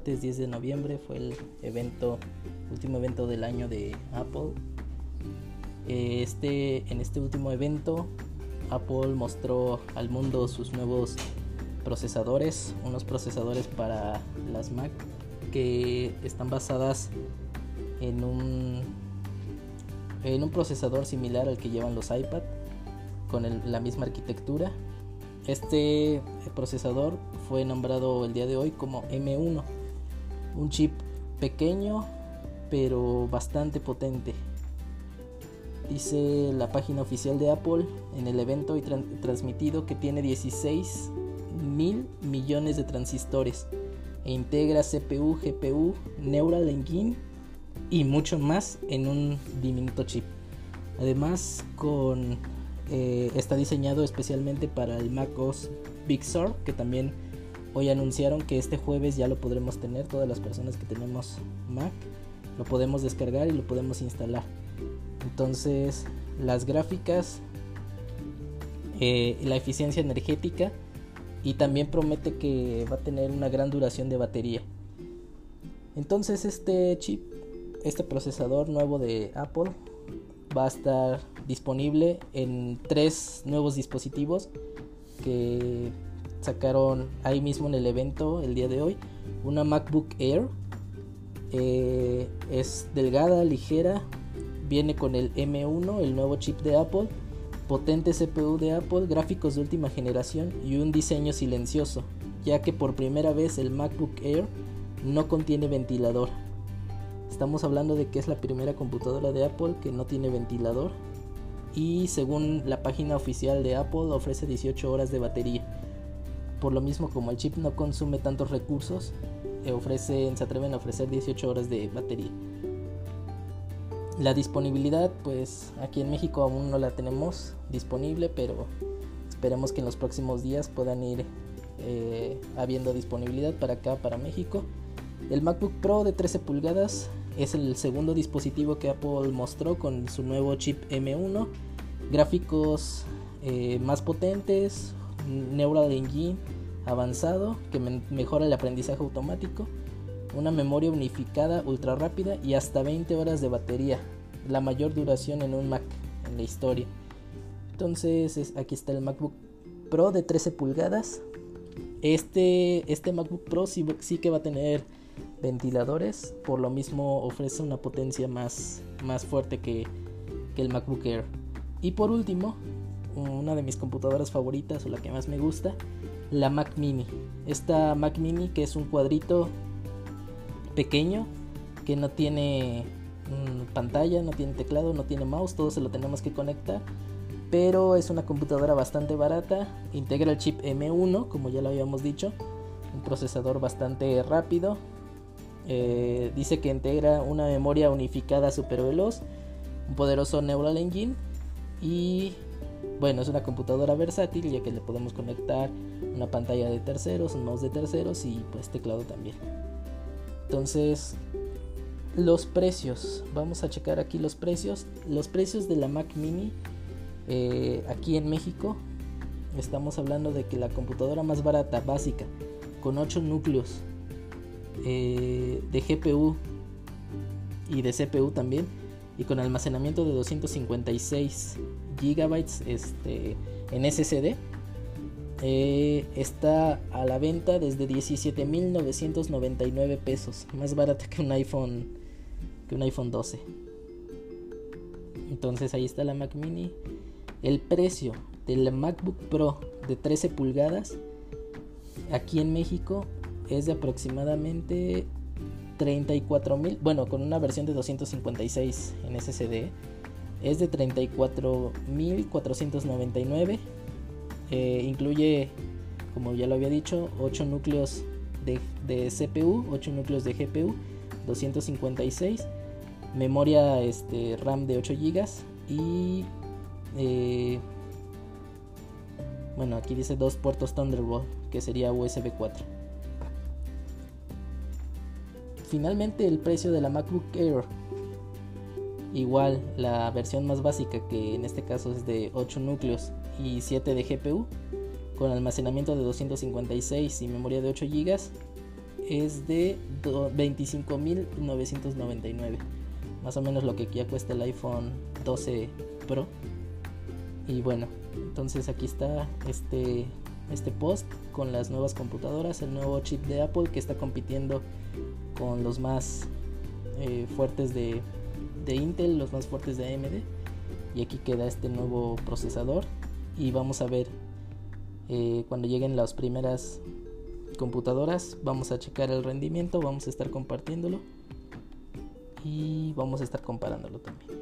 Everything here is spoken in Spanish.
martes 10 de noviembre fue el evento, último evento del año de Apple. Este, en este último evento, Apple mostró al mundo sus nuevos procesadores, unos procesadores para las Mac que están basadas en un en un procesador similar al que llevan los iPad con la misma arquitectura. Este procesador fue nombrado el día de hoy como M1, un chip pequeño pero bastante potente. Dice la página oficial de Apple en el evento y transmitido que tiene 16 mil millones de transistores e integra CPU, GPU, Neural Engine y mucho más en un diminuto chip. Además, con, eh, está diseñado especialmente para el Mac OS Big Sur, que también hoy anunciaron que este jueves ya lo podremos tener. Todas las personas que tenemos Mac lo podemos descargar y lo podemos instalar. Entonces, las gráficas, eh, la eficiencia energética y también promete que va a tener una gran duración de batería. Entonces, este chip este procesador nuevo de Apple va a estar disponible en tres nuevos dispositivos que sacaron ahí mismo en el evento el día de hoy. Una MacBook Air eh, es delgada, ligera, viene con el M1, el nuevo chip de Apple, potente CPU de Apple, gráficos de última generación y un diseño silencioso, ya que por primera vez el MacBook Air no contiene ventilador. Estamos hablando de que es la primera computadora de Apple que no tiene ventilador y según la página oficial de Apple ofrece 18 horas de batería. Por lo mismo como el chip no consume tantos recursos, eh, se atreven a ofrecer 18 horas de batería. La disponibilidad, pues aquí en México aún no la tenemos disponible, pero esperemos que en los próximos días puedan ir eh, habiendo disponibilidad para acá, para México. El MacBook Pro de 13 pulgadas es el segundo dispositivo que Apple mostró con su nuevo chip M1. Gráficos eh, más potentes, Neural Engine avanzado que mejora el aprendizaje automático, una memoria unificada ultra rápida y hasta 20 horas de batería, la mayor duración en un Mac en la historia. Entonces aquí está el MacBook Pro de 13 pulgadas. Este, este MacBook Pro sí, sí que va a tener ventiladores, por lo mismo ofrece una potencia más, más fuerte que, el MacBook Air. Y por último, una de mis computadoras favoritas o la que más me gusta, la Mac Mini. Esta Mac Mini que es un cuadrito pequeño que no tiene mm, pantalla, no tiene teclado, no tiene mouse, todo se lo tenemos que conectar. Pero es una computadora bastante barata, integra el chip M1, como ya lo habíamos dicho, un procesador bastante rápido, eh, dice que integra una memoria unificada super veloz, un poderoso Neural Engine y bueno, es una computadora versátil ya que le podemos conectar una pantalla de terceros, un mouse de terceros y pues teclado también. Entonces, los precios, vamos a checar aquí los precios. Los precios de la Mac Mini eh, aquí en México, estamos hablando de que la computadora más barata, básica, con 8 núcleos eh, de GPU y de CPU también y con almacenamiento de 256 GB este, en SSD eh, está a la venta desde 17.999 pesos. Más barata que un iPhone que un iPhone 12 entonces ahí está la Mac mini. El precio del MacBook Pro de 13 pulgadas aquí en México es de aproximadamente 34 mil, bueno, con una versión de 256 en SSD, es de 34 mil 499. Eh, incluye, como ya lo había dicho, 8 núcleos de, CPU, 8 núcleos de GPU, 256, memoria este, RAM de 8 GB y eh, bueno, aquí dice dos puertos Thunderbolt, que sería USB 4. Finalmente el precio de la MacBook Air. Igual la versión más básica que en este caso es de 8 núcleos y 7 de GPU con almacenamiento de 256 y memoria de 8 GB es de 25.999. Más o menos lo que ya cuesta el iPhone 12 Pro. Y bueno, entonces aquí está este, este post con las nuevas computadoras, el nuevo chip de Apple que está compitiendo con los más eh, fuertes de, de Intel, los más fuertes de AMD. Y aquí queda este nuevo procesador. Y vamos a ver eh, cuando lleguen las primeras computadoras, vamos a checar el rendimiento, vamos a estar compartiéndolo y vamos a estar comparándolo también.